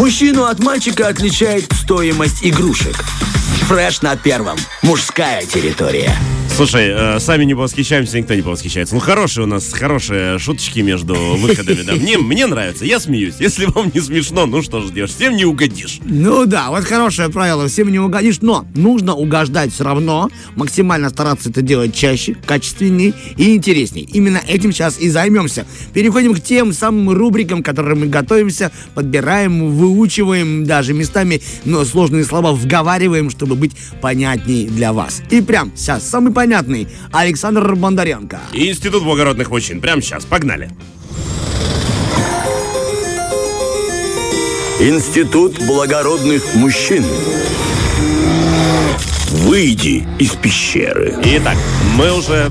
Мужчину от мальчика отличает стоимость игрушек. Фреш на первом. Мужская территория. Слушай, э, сами не повосхищаемся, никто не повосхищается. Ну, хорошие у нас, хорошие шуточки между выходами, да. Мне, мне нравится, я смеюсь. Если вам не смешно, ну что же делаешь, всем не угодишь. Ну да, вот хорошее правило, всем не угодишь, но нужно угождать все равно, максимально стараться это делать чаще, качественнее и интересней. Именно этим сейчас и займемся. Переходим к тем самым рубрикам, к которым мы готовимся, подбираем, выучиваем даже местами, но сложные слова вговариваем, чтобы быть понятней для вас. И прям сейчас самый понятный Александр Бондаренко. Институт благородных мужчин. Прямо сейчас, погнали. Институт благородных мужчин. Выйди из пещеры. Итак, мы уже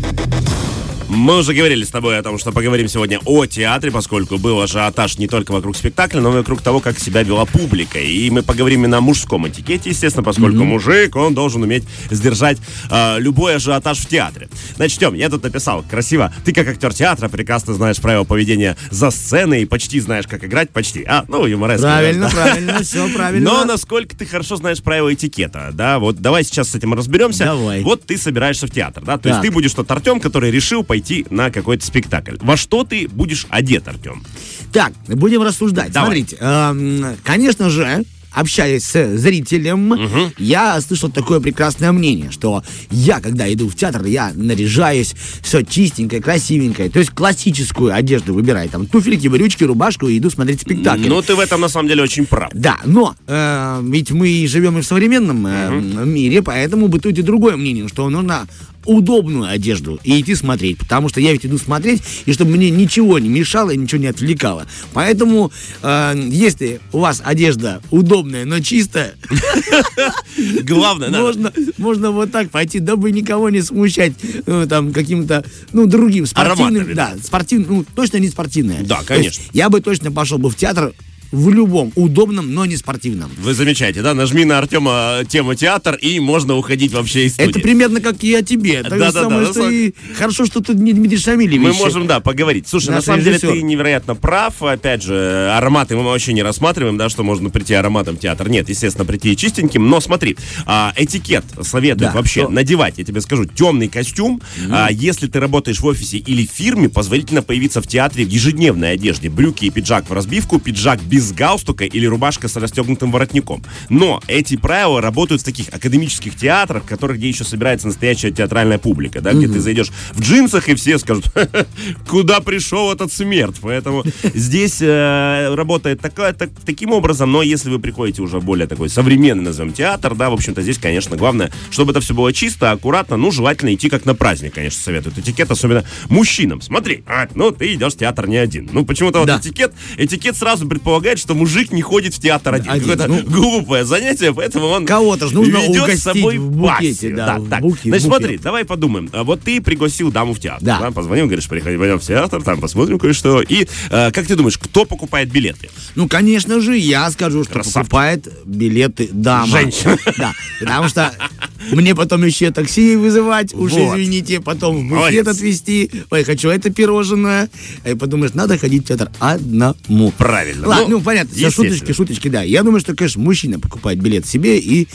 мы уже говорили с тобой о том, что поговорим сегодня о театре, поскольку был ажиотаж не только вокруг спектакля, но и вокруг того, как себя вела публика. И мы поговорим именно о мужском этикете, естественно, поскольку mm-hmm. мужик, он должен уметь сдержать э, любой ажиотаж в театре. Начнем. Я тут написал красиво. Ты как актер театра прекрасно знаешь правила поведения за сценой и почти знаешь, как играть. Почти. А, ну, юмореск. Правильно, да. правильно, все правильно. Но насколько ты хорошо знаешь правила этикета, да? Вот давай сейчас с этим разберемся. Давай. Вот ты собираешься в театр, да? То так. есть ты будешь тот Артем, который решил пойти пойти на какой-то спектакль. Во что ты будешь одет, Артем? Так, будем рассуждать. Давай. Смотрите, э, конечно же, общаясь с зрителем, угу. я слышал такое прекрасное мнение, что я, когда иду в театр, я наряжаюсь, все чистенькое, красивенькое, то есть классическую одежду выбираю, там туфельки, брючки, рубашку и иду смотреть спектакль. Ну, ты в этом на самом деле очень прав. Да, но э, ведь мы живем и в современном э, угу. мире, поэтому бытует и другое мнение, что нужно удобную одежду и идти смотреть, потому что я ведь иду смотреть, и чтобы мне ничего не мешало и ничего не отвлекало. Поэтому, э, если у вас одежда удобная, но чистая, главное, можно, можно вот так пойти, дабы никого не смущать ну, там каким-то, ну, другим спортивным, да, спортивным, ну, точно не спортивное. Да, конечно. Я бы точно пошел бы в театр в любом удобном, но не спортивном. Вы замечаете, да? Нажми на Артема тему театр, и можно уходить вообще из студии. Это примерно как и о тебе. Да, да, самое, да. Что и... Хорошо, что тут не Дмитрий Шамилевич. Мы можем, да, поговорить. Слушай, на самом режиссер. деле ты невероятно прав. Опять же, ароматы мы вообще не рассматриваем, да, что можно прийти ароматом в театр. Нет, естественно, прийти чистеньким. Но смотри, а, этикет советует да, вообще что? надевать, я тебе скажу, темный костюм. Mm. А, если ты работаешь в офисе или фирме, позволительно появиться в театре в ежедневной одежде. Брюки и пиджак в разбивку, пиджак без галстука или рубашка с расстегнутым воротником. Но эти правила работают в таких академических театрах, в которых где еще собирается настоящая театральная публика, да, где mm-hmm. ты зайдешь в джинсах и все скажут, куда пришел этот смерть. Поэтому здесь э, работает такое, так, таким образом, но если вы приходите уже более такой современный, назовем, театр, да, в общем-то, здесь, конечно, главное, чтобы это все было чисто, аккуратно, ну, желательно идти как на праздник, конечно, советуют этикет, особенно мужчинам. Смотри, а, ну, ты идешь в театр не один. Ну, почему-то да. вот этикет, этикет сразу предполагает, что мужик не ходит в театр один. один. Какое-то ну, глупое занятие, поэтому он кого-то же нужно ведет с собой в букете, да, да, в так. Буке, Значит, смотри, давай подумаем. А Вот ты пригласил даму в театр. Да. да позвонил, говоришь, приходи, пойдем в театр, там посмотрим кое-что. И э, как ты думаешь, кто покупает билеты? Ну, конечно же, я скажу, что Красавчик. покупает билеты дама. Женщина. Да, потому что мне потом еще такси вызывать, уж вот. извините, потом в буфет отвезти. Ой, хочу это пирожное. И подумаешь, надо ходить в театр одному. Правильно. Ладно, ну, ну понятно, все шуточки, шуточки, да. Я думаю, что, конечно, мужчина покупает билет себе и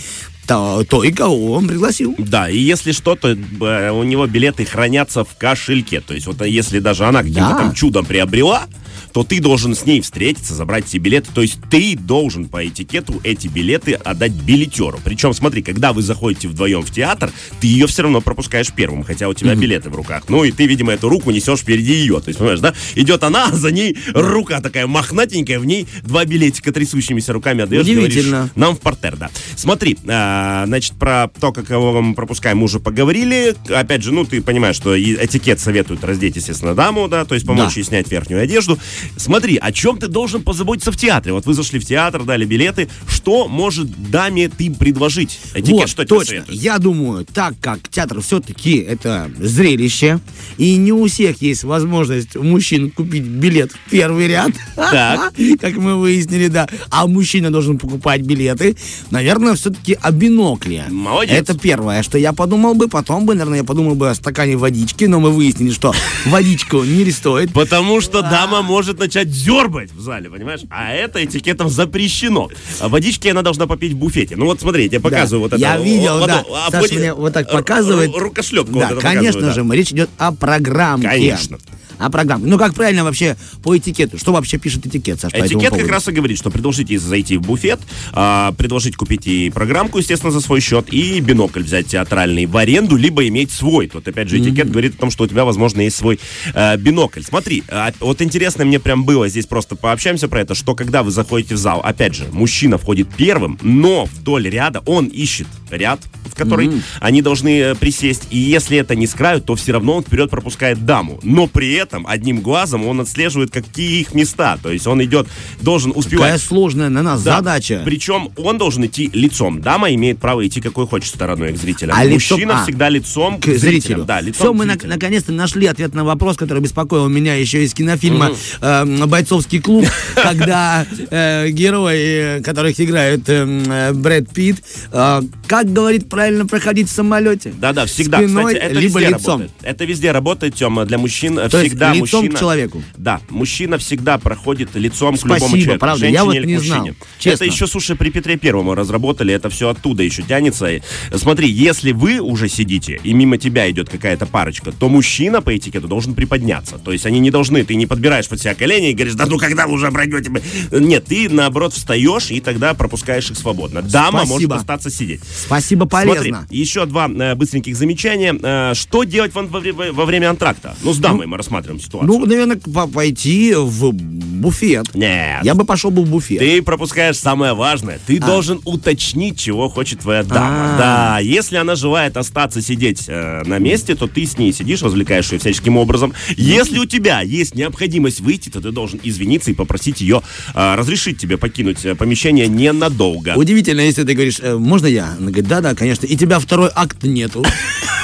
то, то и кого он пригласил. Да, и если что, то э, у него билеты хранятся в кошельке. То есть вот если даже она каким-то да. там чудом приобрела, то ты должен с ней встретиться, забрать эти билеты. То есть ты должен по этикету эти билеты отдать билетеру. Причем, смотри, когда вы заходите вдвоем в театр, ты ее все равно пропускаешь первым, хотя у тебя mm-hmm. билеты в руках. Ну и ты, видимо, эту руку несешь впереди ее. То есть, понимаешь, да? Идет она, а за ней рука такая мохнатенькая, в ней два билетика трясущимися руками отдаешь. Удивительно. Говоришь, нам в портер, да. Смотри, а, значит, про то, как его мы пропускаем, мы уже поговорили. Опять же, ну, ты понимаешь, что этикет советует раздеть, естественно, даму, да, то есть помочь да. ей снять верхнюю одежду. Смотри, о чем ты должен позаботиться в театре? Вот вы зашли в театр, дали билеты. Что может даме ты предложить? Этикет, вот, что точно. Я думаю, так как театр все-таки это зрелище, и не у всех есть возможность у мужчин купить билет в первый ряд, как мы выяснили, да, а мужчина должен покупать билеты, наверное, все-таки о бинокле. Молодец. Это первое, что я подумал бы, потом бы, наверное, я подумал бы о стакане водички, но мы выяснили, что водичку не стоит. Потому что дама может может начать дербать в зале, понимаешь? А это этикетом запрещено. А водички она должна попить в буфете. Ну вот смотрите, я показываю да, вот это. Я видел, вот, да. А Саша мне вот так показывает. Рукошлепку. Да, вот конечно же, да. речь идет о программке. Конечно а программы. Ну, как правильно вообще по этикету? Что вообще пишет этикет, Саш, Этикет как раз и говорит, что предложите зайти в буфет, а, предложить купить и программку, естественно, за свой счет, и бинокль взять театральный в аренду, либо иметь свой. Тут, опять же, этикет mm-hmm. говорит о том, что у тебя, возможно, есть свой э, бинокль. Смотри, а, вот интересно мне прям было, здесь просто пообщаемся про это, что когда вы заходите в зал, опять же, мужчина входит первым, но вдоль ряда он ищет ряд, в который mm-hmm. они должны э, присесть, и если это не с краю, то все равно он вперед пропускает даму. Но при этом этом одним глазом он отслеживает, какие их места. То есть он идет, должен успевать. Какая сложная на нас да. задача. Причем он должен идти лицом. Дама имеет право идти какой хочет стороной к зрителям. А Мужчина лицом, а, всегда лицом к, к зрителям. Да, лицом Все, мы на, наконец-то нашли ответ на вопрос, который беспокоил меня еще из кинофильма э, «Бойцовский клуб», когда э, герои, которых играет э, Брэд Питт, э, как говорит правильно проходить в самолете? Да-да, всегда. Спиной, Кстати, это либо везде лицом. Работает. Это везде работает, Тема, для мужчин То всегда всегда лицом мужчина... к человеку. Да, мужчина всегда проходит лицом Спасибо, к любому человеку. правда, Женщине я вот или не мужчине. знал. Честно. Это еще, слушай, при Петре Первому разработали, это все оттуда еще тянется. Смотри, если вы уже сидите, и мимо тебя идет какая-то парочка, то мужчина по этикету должен приподняться. То есть они не должны, ты не подбираешь под себя колени и говоришь, да ну когда вы уже пройдете? Нет, ты наоборот встаешь и тогда пропускаешь их свободно. Дама Спасибо. может остаться сидеть. Спасибо, полезно. Смотри, еще два э, быстреньких замечания. Э, что делать во, во, во время антракта? Ну, с дамой ну, мы рассматриваем ситуацию. Ну, наверное, пойти в буфет. Нет. Я бы пошел бы в буфет. Ты пропускаешь самое важное. Ты а. должен уточнить, чего хочет твоя дама. А. Да, если она желает остаться сидеть э, на месте, то ты с ней сидишь, развлекаешь ее всяческим образом. Если у тебя есть необходимость выйти, то ты должен извиниться и попросить ее э, разрешить тебе покинуть э, помещение ненадолго. Удивительно, если ты говоришь, э, можно я? Она говорит, да-да, конечно. И тебя второй акт нету.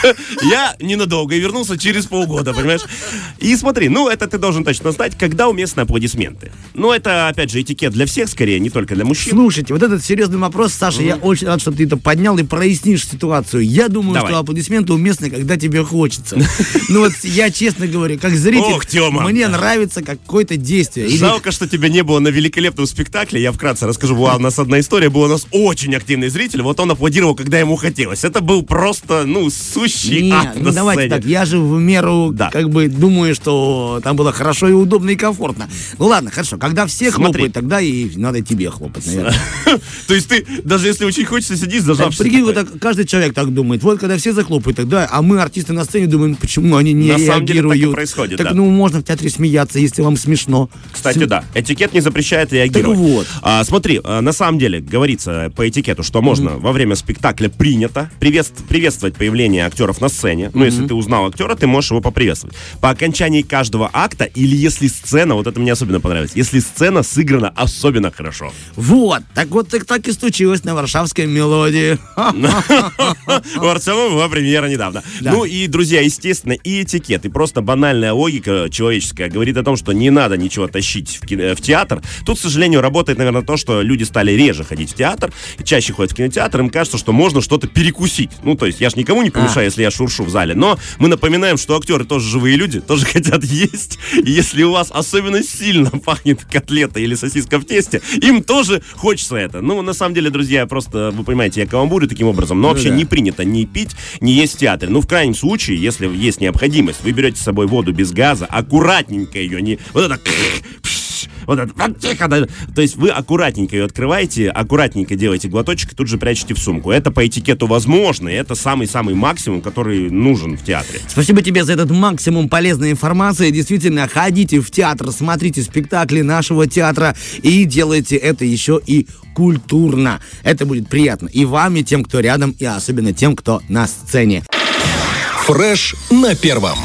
Я ненадолго и вернулся через полгода, понимаешь? И смотри, ну это ты должен точно знать, когда уместны аплодисменты. Ну это, опять же, этикет для всех скорее, не только для мужчин. Слушайте, вот этот серьезный вопрос, Саша, mm-hmm. я очень рад, что ты это поднял и прояснишь ситуацию. Я думаю, Давай. что аплодисменты уместны, когда тебе хочется. Ну вот я честно говорю, как зритель, Ох, Тёма. мне нравится какое-то действие. Жалко, что тебя не было на великолепном спектакле. Я вкратце расскажу. Была у нас одна история, был у нас очень активный зритель. Вот он аплодировал, когда ему хотелось. Это был просто, ну, сущий Нет, ад ну давайте так, я же в меру, да. как бы, думаю, что там было хорошо и удобно и комфортно. Ну ладно, хорошо, когда все Смотри. хлопают, тогда и надо тебе хлопать, наверное. То есть ты, даже если очень хочется, сидишь, зажавшись. Прикинь, вот каждый человек так думает. Вот когда все захлопают, тогда, а мы, артисты на сцене, думаем, почему они не реагируют. так происходит, Так, ну, можно в театре смеяться, если вам смешно. Кстати, да, этикет не запрещает реагировать. Так вот. А, смотри, а, на самом деле, говорится по этикету, что можно во время спектакля принято приветствовать появление актеров на сцене. Ну, если ты узнал актера, ты можешь его поприветствовать. По окончании каждого акта, или если сцена, вот это мне особенно понравилось, если сцена сыграна особенно хорошо. Вот, так вот так, так и случилось на варшавской мелодии. У Артема была премьера недавно. Ну и, друзья, естественно, и этикет, и просто банальная логика человеческая говорит о том, что не надо ничего тащить в театр. Тут, к сожалению, работает, наверное, то, что люди стали реже ходить в театр, чаще ходят в кинотеатр, им кажется, что можно что-то перекусить. Ну, то есть я же никому не помешаю, а. если я шуршу в зале, но мы напоминаем, что актеры тоже живые люди, тоже хотят есть. И если у вас особенно сильно пахнет котлета или сосиска в тесте, им тоже хочется это. Ну, на самом деле, друзья, просто, вы понимаете, я каламбурю таким образом, но ну, вообще да. не принято ни пить, ни есть в театре. Ну, в крайнем случае, если есть необходимость, вы берете с собой воду без газа, аккуратненько ее, не вот это вот это, тихо, то есть вы аккуратненько ее открываете, аккуратненько делаете глоточек и тут же прячете в сумку. Это по этикету возможно, и это самый-самый максимум, который нужен в театре. Спасибо тебе за этот максимум полезной информации. Действительно, ходите в театр, смотрите спектакли нашего театра и делайте это еще и культурно. Это будет приятно и вам, и тем, кто рядом, и особенно тем, кто на сцене. Фреш на первом.